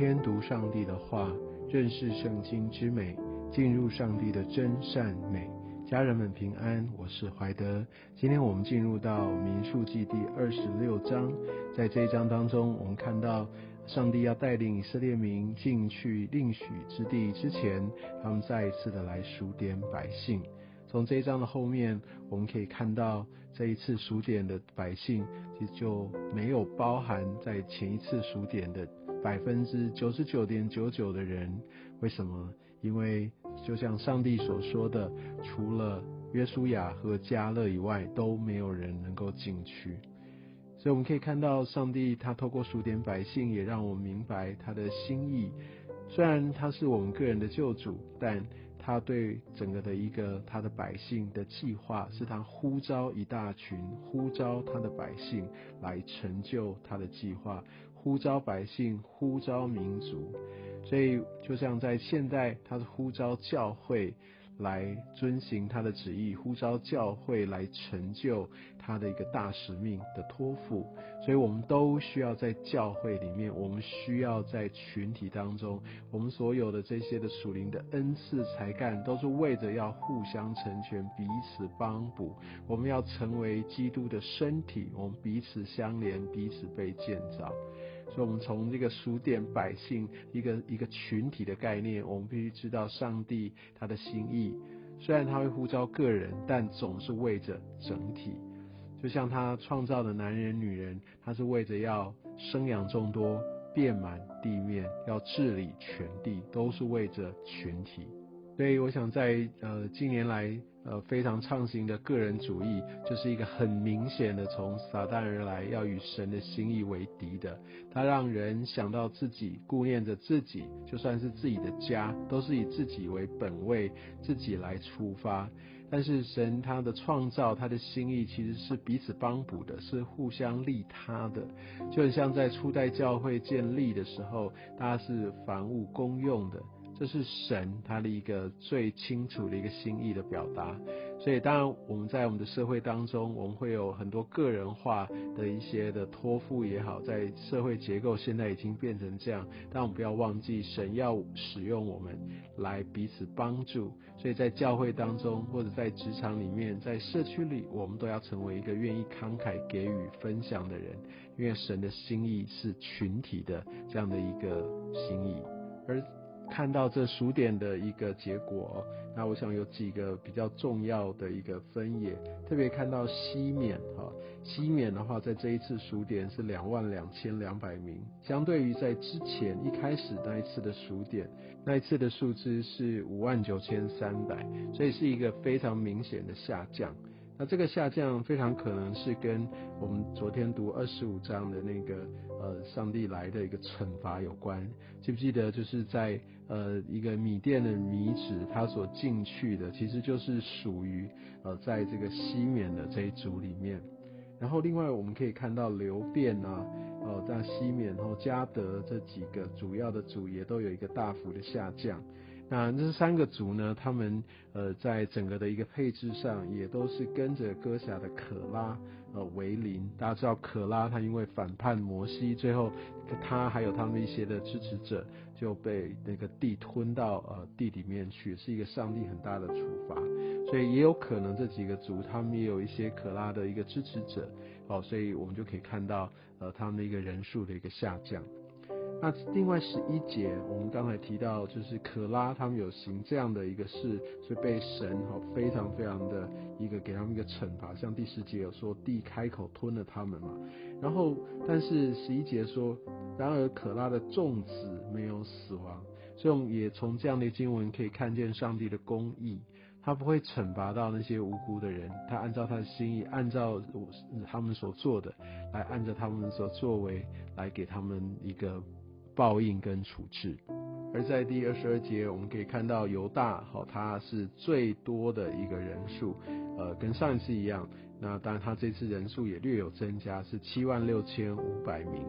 天读上帝的话，认识圣经之美，进入上帝的真善美。家人们平安，我是怀德。今天我们进入到民数记第二十六章，在这一章当中，我们看到上帝要带领以色列民进去应许之地之前，他们再一次的来数点百姓。从这一章的后面，我们可以看到这一次数点的百姓，其实就没有包含在前一次数点的百分之九十九点九九的人。为什么？因为就像上帝所说的，除了约书亚和加勒以外，都没有人能够进去。所以我们可以看到，上帝他透过数点百姓，也让我们明白他的心意。虽然他是我们个人的救主，但他对整个的一个他的百姓的计划，是他呼召一大群，呼召他的百姓来成就他的计划，呼召百姓，呼召民族。所以就像在现代，他是呼召教会。来遵行他的旨意，呼召教会来成就他的一个大使命的托付，所以我们都需要在教会里面，我们需要在群体当中，我们所有的这些的属灵的恩赐才干，都是为着要互相成全，彼此帮补。我们要成为基督的身体，我们彼此相连，彼此被建造。所以，我们从这个数点百姓一个一个群体的概念，我们必须知道上帝他的心意。虽然他会呼召个人，但总是为着整体。就像他创造的男人、女人，他是为着要生养众多，遍满地面，要治理全地，都是为着群体。所以，我想在呃近年来。呃，非常畅行的个人主义，就是一个很明显的从撒旦而来，要与神的心意为敌的。他让人想到自己，顾念着自己，就算是自己的家，都是以自己为本位，自己来出发。但是神他的创造，他的心意其实是彼此帮补的，是互相利他的。就很像在初代教会建立的时候，大家是凡物公用的。这是神他的一个最清楚的一个心意的表达，所以当然我们在我们的社会当中，我们会有很多个人化的一些的托付也好，在社会结构现在已经变成这样，但我们不要忘记神要使用我们来彼此帮助，所以在教会当中或者在职场里面，在社区里，我们都要成为一个愿意慷慨给予分享的人，因为神的心意是群体的这样的一个心意，而。看到这数点的一个结果，那我想有几个比较重要的一个分野，特别看到西缅哈，西缅的话在这一次数点是两万两千两百名，相对于在之前一开始那一次的数点，那一次的数字是五万九千三百，所以是一个非常明显的下降。那这个下降非常可能是跟我们昨天读二十五章的那个呃上帝来的一个惩罚有关。记不记得就是在呃一个米店的米子，他所进去的其实就是属于呃在这个西缅的这一组里面。然后另外我们可以看到流变啊，呃在西缅然后加德这几个主要的组也都有一个大幅的下降。那这三个族呢？他们呃，在整个的一个配置上，也都是跟着哥侠的可拉呃为邻。大家知道可拉他因为反叛摩西，最后他还有他们一些的支持者就被那个地吞到呃地里面去，是一个上帝很大的处罚。所以也有可能这几个族他们也有一些可拉的一个支持者哦，所以我们就可以看到呃他们的一个人数的一个下降。那另外十一节，我们刚才提到，就是可拉他们有行这样的一个事，所以被神哈非常非常的一个给他们一个惩罚，像第十节有说地开口吞了他们嘛。然后，但是十一节说，然而可拉的众子没有死亡，所以我们也从这样的经文可以看见上帝的公义，他不会惩罚到那些无辜的人，他按照他的心意，按照他们所做的，来按照他们所作为，来给他们一个。报应跟处置，而在第二十二节，我们可以看到犹大，好，他是最多的一个人数，呃，跟上一次一样，那当然他这次人数也略有增加，是七万六千五百名，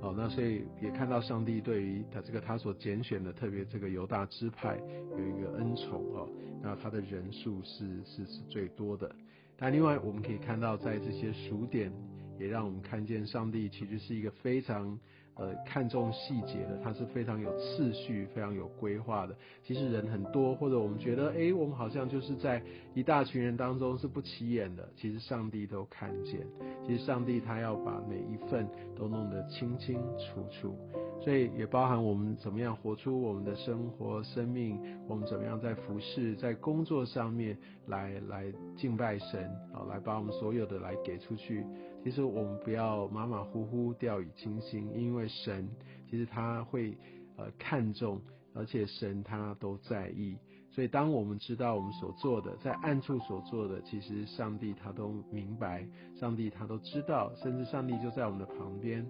哦，那所以也看到上帝对于他这个他所拣选的，特别这个犹大支派有一个恩宠哦，那他的人数是是是最多的，但另外我们可以看到在这些数点，也让我们看见上帝其实是一个非常。呃看重细节的，他是非常有次序、非常有规划的。其实人很多，或者我们觉得，哎，我们好像就是在一大群人当中是不起眼的，其实上帝都看见。其实上帝他要把每一份都弄得清清楚楚。所以也包含我们怎么样活出我们的生活、生命，我们怎么样在服饰、在工作上面来来敬拜神，好来把我们所有的来给出去。其实我们不要马马虎虎、掉以轻心，因为神其实他会呃看重，而且神他都在意。所以当我们知道我们所做的，在暗处所做的，其实上帝他都明白，上帝他都知道，甚至上帝就在我们的旁边。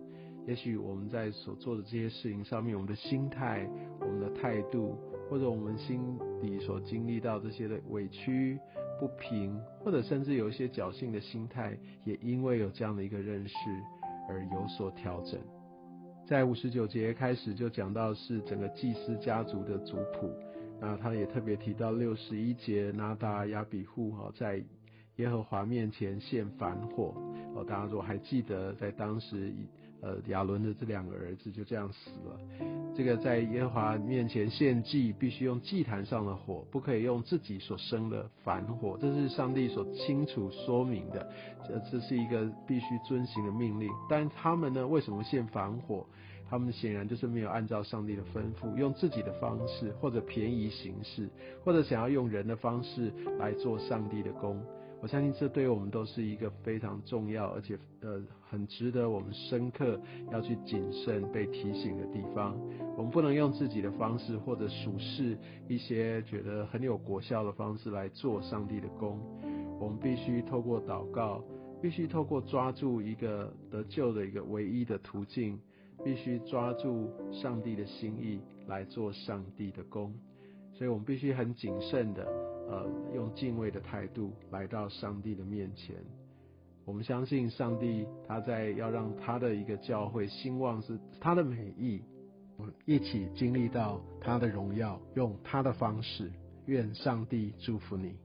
也许我们在所做的这些事情上面，我们的心态、我们的态度，或者我们心里所经历到这些的委屈、不平，或者甚至有一些侥幸的心态，也因为有这样的一个认识而有所调整。在五十九节开始就讲到是整个祭司家族的族谱，那他也特别提到六十一节拿达亚比户哈在耶和华面前献反火哦，大家如果还记得在当时。呃，亚伦的这两个儿子就这样死了。这个在耶和华面前献祭，必须用祭坛上的火，不可以用自己所生的凡火。这是上帝所清楚说明的，这这是一个必须遵行的命令。但他们呢，为什么献凡火？他们显然就是没有按照上帝的吩咐，用自己的方式，或者便宜形式，或者想要用人的方式来做上帝的工。我相信这对于我们都是一个非常重要，而且呃很值得我们深刻要去谨慎被提醒的地方。我们不能用自己的方式或者属事一些觉得很有果效的方式来做上帝的工。我们必须透过祷告，必须透过抓住一个得救的一个唯一的途径，必须抓住上帝的心意来做上帝的工。所以我们必须很谨慎的。呃，用敬畏的态度来到上帝的面前。我们相信上帝，他在要让他的一个教会兴旺是他的美意。我们一起经历到他的荣耀，用他的方式。愿上帝祝福你。